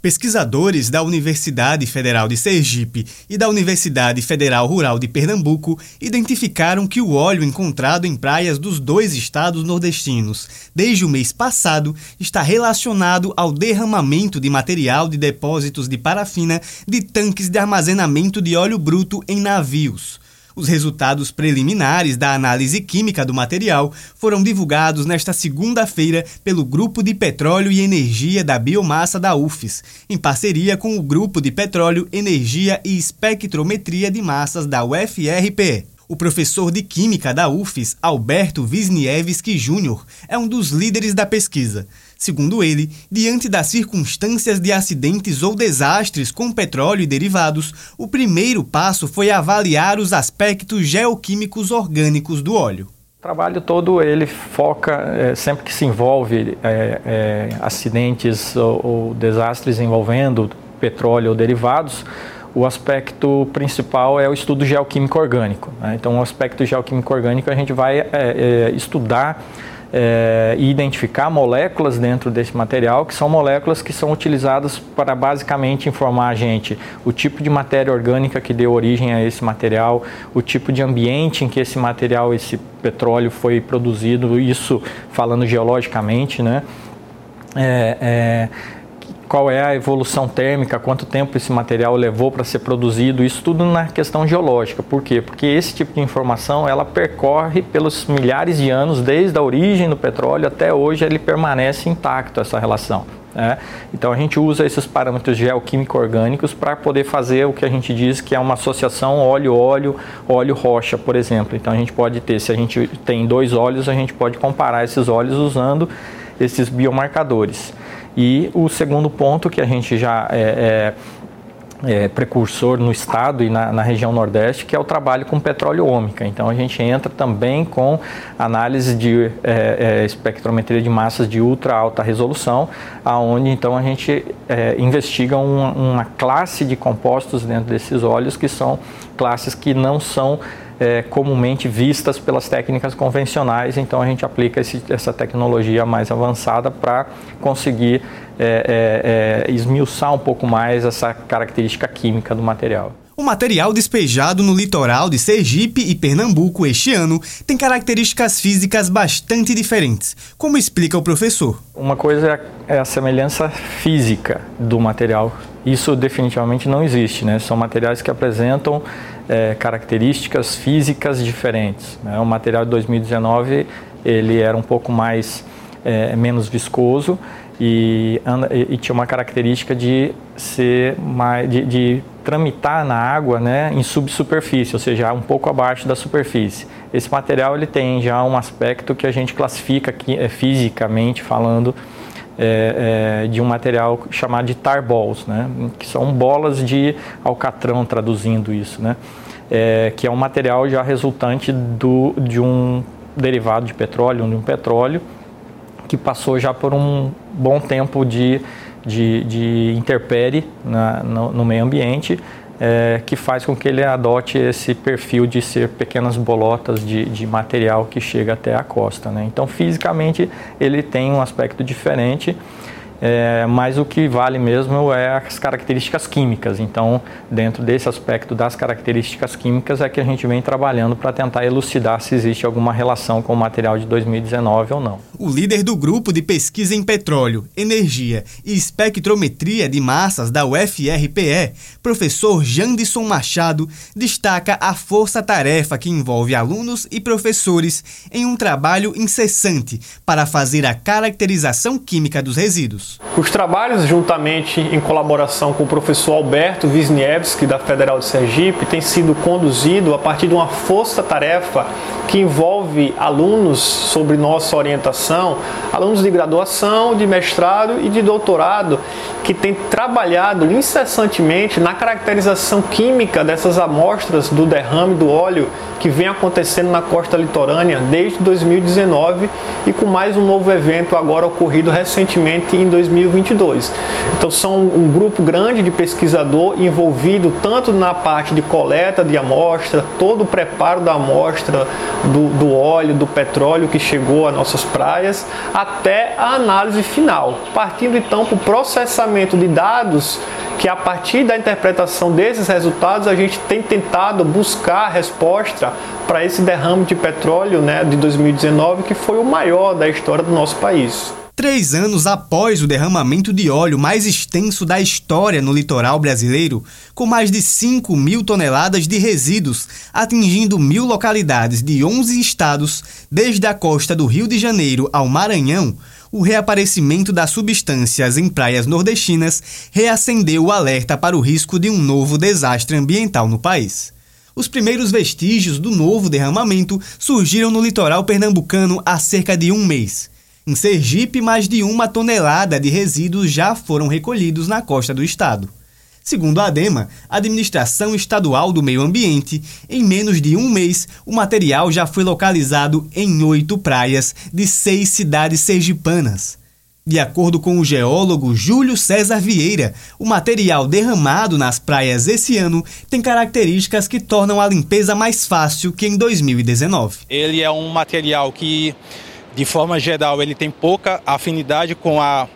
Pesquisadores da Universidade Federal de Sergipe e da Universidade Federal Rural de Pernambuco identificaram que o óleo encontrado em praias dos dois estados nordestinos desde o mês passado está relacionado ao derramamento de material de depósitos de parafina de tanques de armazenamento de óleo bruto em navios. Os resultados preliminares da análise química do material foram divulgados nesta segunda-feira pelo Grupo de Petróleo e Energia da Biomassa da UFES, em parceria com o Grupo de Petróleo, Energia e Espectrometria de Massas da UFRPE. O professor de Química da UFES, Alberto Wisniewski Júnior, é um dos líderes da pesquisa. Segundo ele, diante das circunstâncias de acidentes ou desastres com petróleo e derivados, o primeiro passo foi avaliar os aspectos geoquímicos orgânicos do óleo. O trabalho todo ele foca é, sempre que se envolve é, é, acidentes ou, ou desastres envolvendo petróleo ou derivados, o aspecto principal é o estudo geoquímico orgânico. Né? Então, o aspecto geoquímico orgânico a gente vai é, é, estudar é, e identificar moléculas dentro desse material, que são moléculas que são utilizadas para basicamente informar a gente o tipo de matéria orgânica que deu origem a esse material, o tipo de ambiente em que esse material, esse petróleo foi produzido, isso falando geologicamente, né? É, é, qual é a evolução térmica, quanto tempo esse material levou para ser produzido, isso tudo na questão geológica. Por quê? Porque esse tipo de informação ela percorre pelos milhares de anos, desde a origem do petróleo até hoje, ele permanece intacto essa relação. Né? Então a gente usa esses parâmetros geoquímico-orgânicos para poder fazer o que a gente diz que é uma associação óleo-óleo, óleo-rocha, por exemplo. Então a gente pode ter, se a gente tem dois óleos, a gente pode comparar esses óleos usando esses biomarcadores. E o segundo ponto que a gente já é, é, é precursor no estado e na, na, região nordeste, que é o trabalho com petróleo ômica. Então a gente entra também com análise de é, é, espectrometria de massas de ultra alta resolução, aonde então a gente é, investiga uma, uma classe de compostos dentro desses óleos que são classes que não são é, comumente vistas pelas técnicas convencionais, então a gente aplica esse, essa tecnologia mais avançada para conseguir é, é, é, esmiuçar um pouco mais essa característica química do material. O material despejado no litoral de Sergipe e Pernambuco este ano tem características físicas bastante diferentes, como explica o professor. Uma coisa é a semelhança física do material. Isso definitivamente não existe, né? São materiais que apresentam é, características físicas diferentes. Né? O material de 2019 ele era um pouco mais é, menos viscoso e, e, tinha uma característica de ser mais, de, de, tramitar na água né, em subsuperfície, ou seja, um pouco abaixo da superfície. Esse material ele tem já um aspecto que a gente classifica aqui, é, fisicamente falando é, é, de um material chamado de tar balls, né, que são bolas de alcatrão, traduzindo isso, né, é, que é um material já resultante do, de um derivado de petróleo, de um petróleo que passou já por um bom tempo de, de, de interpere na, no, no, meio ambiente, é, que faz com que ele adote esse perfil de ser pequenas bolotas de, de material que chega até a costa. Né? Então, fisicamente, ele tem um aspecto diferente. É, mas o que vale mesmo é as características químicas. Então, dentro desse aspecto das características químicas é que a gente vem trabalhando para tentar elucidar se existe alguma relação com o material de 2019 ou não. O líder do grupo de pesquisa em petróleo, energia e espectrometria de massas da UFRPE, professor Jandison Machado, destaca a força-tarefa que envolve alunos e professores em um trabalho incessante para fazer a caracterização química dos resíduos. Os trabalhos, juntamente em colaboração com o professor Alberto Wisniewski, da Federal de Sergipe, têm sido conduzidos a partir de uma força-tarefa que envolve alunos sobre nossa orientação, alunos de graduação, de mestrado e de doutorado, que têm trabalhado incessantemente na caracterização química dessas amostras do derrame do óleo que vem acontecendo na costa litorânea desde 2019 e com mais um novo evento agora ocorrido recentemente em 2022. Então são um grupo grande de pesquisador envolvido tanto na parte de coleta de amostra, todo o preparo da amostra do, do óleo, do petróleo que chegou às nossas praias, até a análise final, partindo então para o processamento de dados que a partir da interpretação desses resultados a gente tem tentado buscar a resposta para esse derrame de petróleo né, de 2019 que foi o maior da história do nosso país. Três anos após o derramamento de óleo mais extenso da história no litoral brasileiro, com mais de 5 mil toneladas de resíduos, atingindo mil localidades de 11 estados, desde a costa do Rio de Janeiro ao Maranhão, o reaparecimento das substâncias em praias nordestinas reacendeu o alerta para o risco de um novo desastre ambiental no país. Os primeiros vestígios do novo derramamento surgiram no litoral pernambucano há cerca de um mês. Em Sergipe, mais de uma tonelada de resíduos já foram recolhidos na costa do estado. Segundo a ADEMA, Administração Estadual do Meio Ambiente, em menos de um mês, o material já foi localizado em oito praias de seis cidades sergipanas. De acordo com o geólogo Júlio César Vieira, o material derramado nas praias esse ano tem características que tornam a limpeza mais fácil que em 2019. Ele é um material que de forma geral, ele tem pouca afinidade com a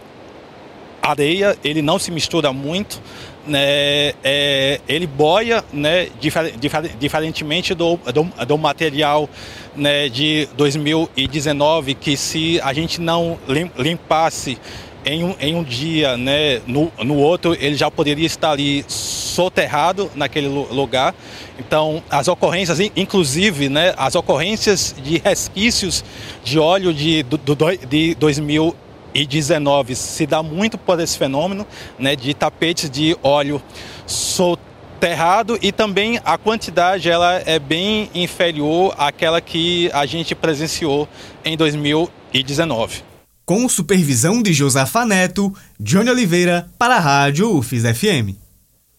areia, ele não se mistura muito, né? É, ele boia, né? Difer, difer, diferentemente do, do, do, material né? de 2019, que se a gente não limpasse em um, em um dia, né, no, no outro, ele já poderia estar ali soterrado naquele lugar. Então, as ocorrências, inclusive, né, as ocorrências de resquícios de óleo de, do, de 2019 se dá muito por esse fenômeno né, de tapetes de óleo soterrado e também a quantidade ela é bem inferior àquela que a gente presenciou em 2019. Com supervisão de Josafa Neto, Johnny Oliveira para a Rádio UFIS FM.